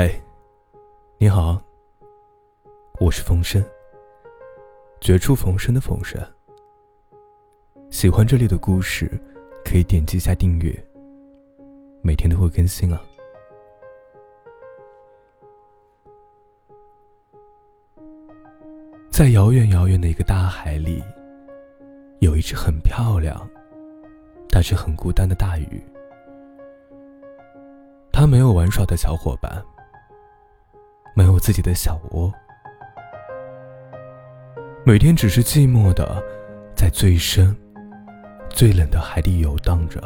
嗨，你好，我是冯生，绝处逢生的冯生。喜欢这里的故事，可以点击一下订阅，每天都会更新啊。在遥远遥远的一个大海里，有一只很漂亮，但是很孤单的大鱼。它没有玩耍的小伙伴，没有自己的小窝，每天只是寂寞的在最深、最冷的海底游荡着。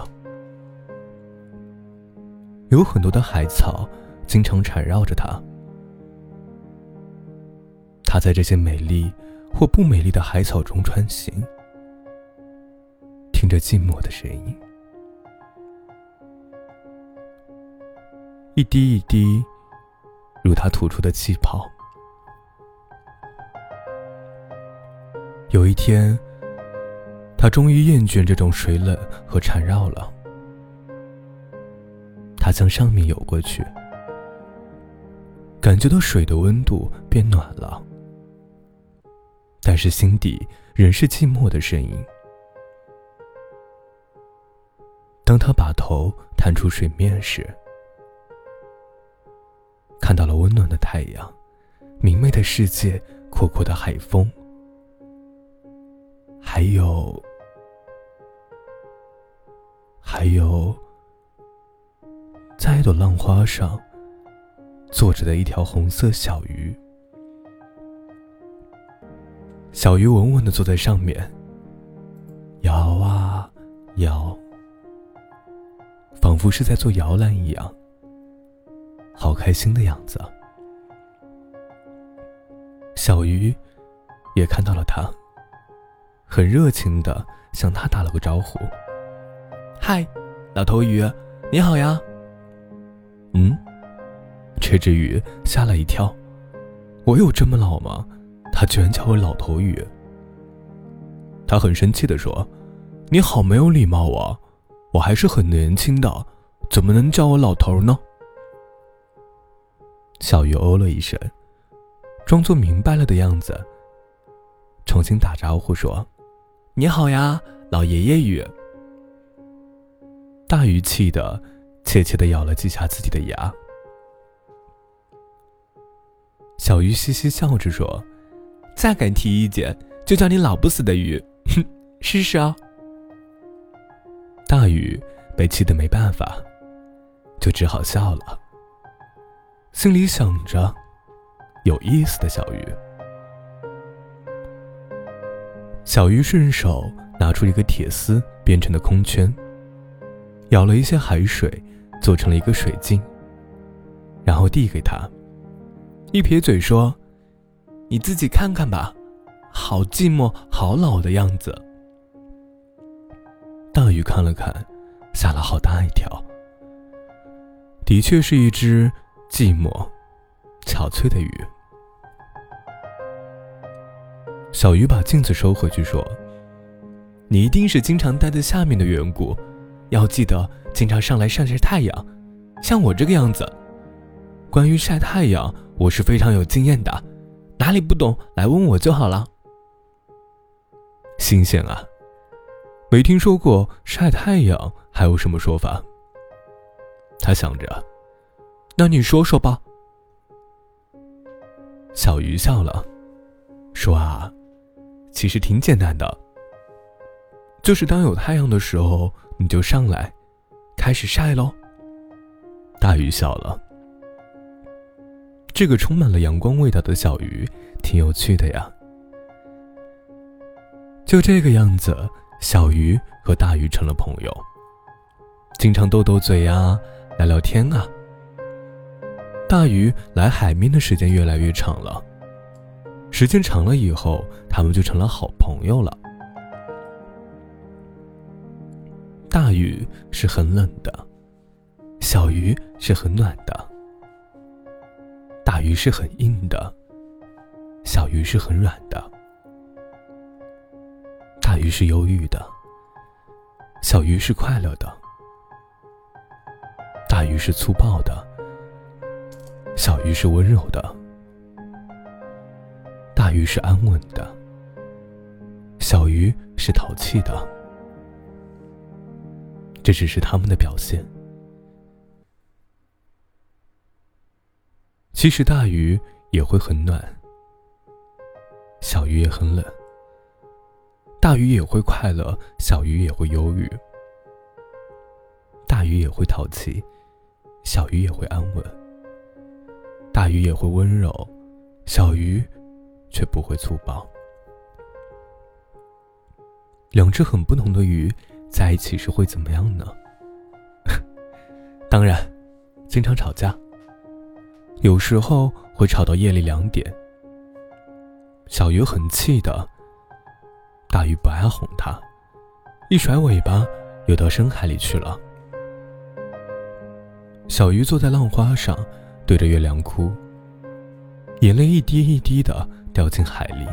有很多的海草经常缠绕着它，它在这些美丽或不美丽的海草中穿行，听着寂寞的声音。一滴一滴，如他吐出的气泡。有一天，他终于厌倦这种水冷和缠绕了。他向上面游过去，感觉到水的温度变暖了，但是心底仍是寂寞的声音。当他把头探出水面时，看到了温暖的太阳，明媚的世界，阔阔的海风，还有，还有，在一朵浪花上坐着的一条红色小鱼。小鱼稳稳的坐在上面，摇啊摇，仿佛是在做摇篮一样。好开心的样子。小鱼也看到了他，很热情的向他打了个招呼：“嗨，老头鱼，你好呀。”嗯，这只鱼吓了一跳，我有这么老吗？他居然叫我老头鱼。他很生气的说：“你好没有礼貌啊！我还是很年轻的，怎么能叫我老头呢？”小鱼哦了一声，装作明白了的样子，重新打招呼说：“你好呀，老爷爷鱼。”大鱼气得怯怯的咬了几下自己的牙。小鱼嘻嘻笑着说：“再敢提意见，就叫你老不死的鱼，哼，试试啊！”大鱼被气得没办法，就只好笑了。心里想着，有意思的小鱼。小鱼顺手拿出一个铁丝编成的空圈，舀了一些海水，做成了一个水镜，然后递给他，一撇嘴说：“你自己看看吧，好寂寞，好老的样子。”大鱼看了看，吓了好大一跳。的确是一只。寂寞、憔悴的鱼。小鱼把镜子收回去，说：“你一定是经常待在下面的缘故，要记得经常上来晒晒太阳，像我这个样子。关于晒太阳，我是非常有经验的，哪里不懂来问我就好了。”新鲜啊，没听说过晒太阳还有什么说法。他想着。那你说说吧。小鱼笑了，说：“啊，其实挺简单的，就是当有太阳的时候，你就上来，开始晒喽。”大鱼笑了，这个充满了阳光味道的小鱼挺有趣的呀。就这个样子，小鱼和大鱼成了朋友，经常斗斗嘴呀，聊聊天啊。大鱼来海面的时间越来越长了，时间长了以后，他们就成了好朋友了。大鱼是很冷的，小鱼是很暖的。大鱼是很硬的，小鱼是很软的。大鱼是忧郁的，小鱼是快乐的。大鱼是粗暴的。小鱼是温柔的，大鱼是安稳的，小鱼是淘气的。这只是他们的表现。其实大鱼也会很暖，小鱼也很冷。大鱼也会快乐，小鱼也会忧郁。大鱼也会淘气，小鱼也会安稳。大鱼也会温柔，小鱼却不会粗暴。两只很不同的鱼在一起时会怎么样呢？当然，经常吵架。有时候会吵到夜里两点。小鱼很气的，大鱼不爱哄它，一甩尾巴游到深海里去了。小鱼坐在浪花上，对着月亮哭，眼泪一滴一滴的掉进海里。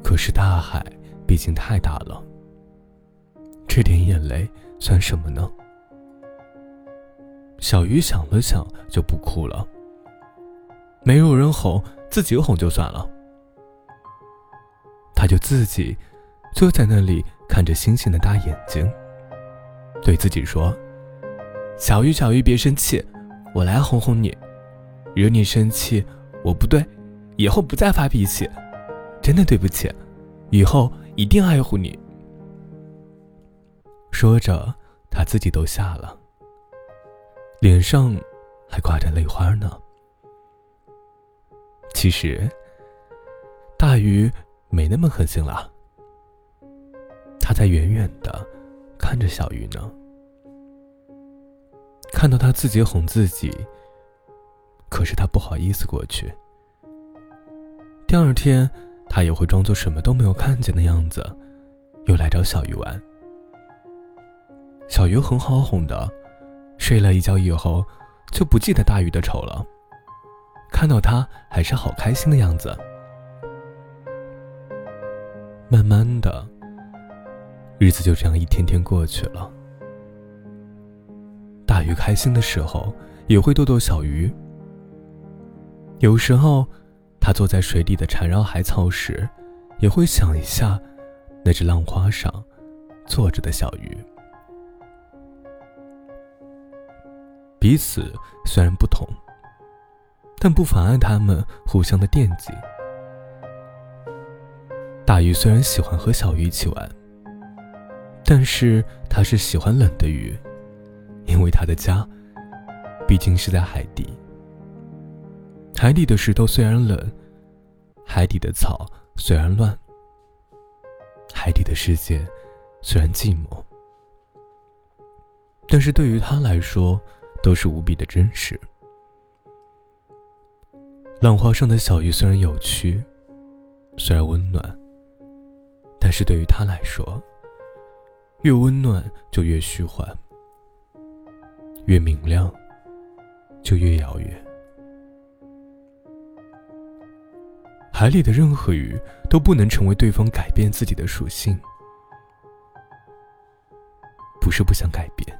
可是大海毕竟太大了，这点眼泪算什么呢？小鱼想了想，就不哭了。没有人哄，自己哄就算了。他就自己坐在那里，看着星星的大眼睛，对自己说：“小鱼，小鱼，别生气，我来哄哄你。惹你生气，我不对，以后不再发脾气。真的对不起，以后一定爱护你。”说着，他自己都笑了。脸上还挂着泪花呢。其实，大鱼没那么狠心了。他在远远的看着小鱼呢，看到他自己哄自己，可是他不好意思过去。第二天，他也会装作什么都没有看见的样子，又来找小鱼玩。小鱼很好哄的。睡了一觉以后，就不记得大鱼的丑了。看到他还是好开心的样子。慢慢的，日子就这样一天天过去了。鱼开心的时候，也会逗逗小鱼。有时候，他坐在水底的缠绕海草时，也会想一下那只浪花上坐着的小鱼。彼此虽然不同，但不妨碍他们互相的惦记。大鱼虽然喜欢和小鱼一起玩，但是它是喜欢冷的鱼，因为他的家毕竟是在海底。海底的石头虽然冷，海底的草虽然乱，海底的世界虽然寂寞，但是对于他来说。都是无比的真实。浪花上的小鱼虽然有趣，虽然温暖，但是对于他来说，越温暖就越虚幻，越明亮就越遥远。海里的任何鱼都不能成为对方改变自己的属性，不是不想改变。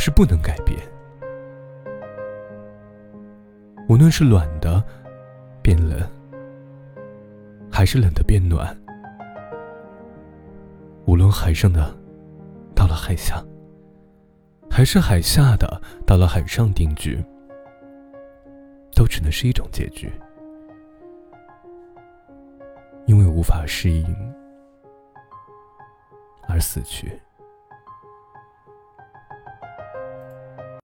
是不能改变。无论是暖的变冷，还是冷的变暖；无论海上的到了海下，还是海下的到了海上定居，都只能是一种结局，因为无法适应而死去。